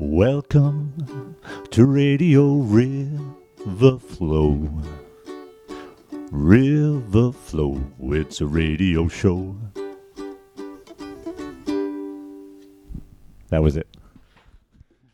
Welcome to Radio River Flow. River Flow, it's a radio show. That was it.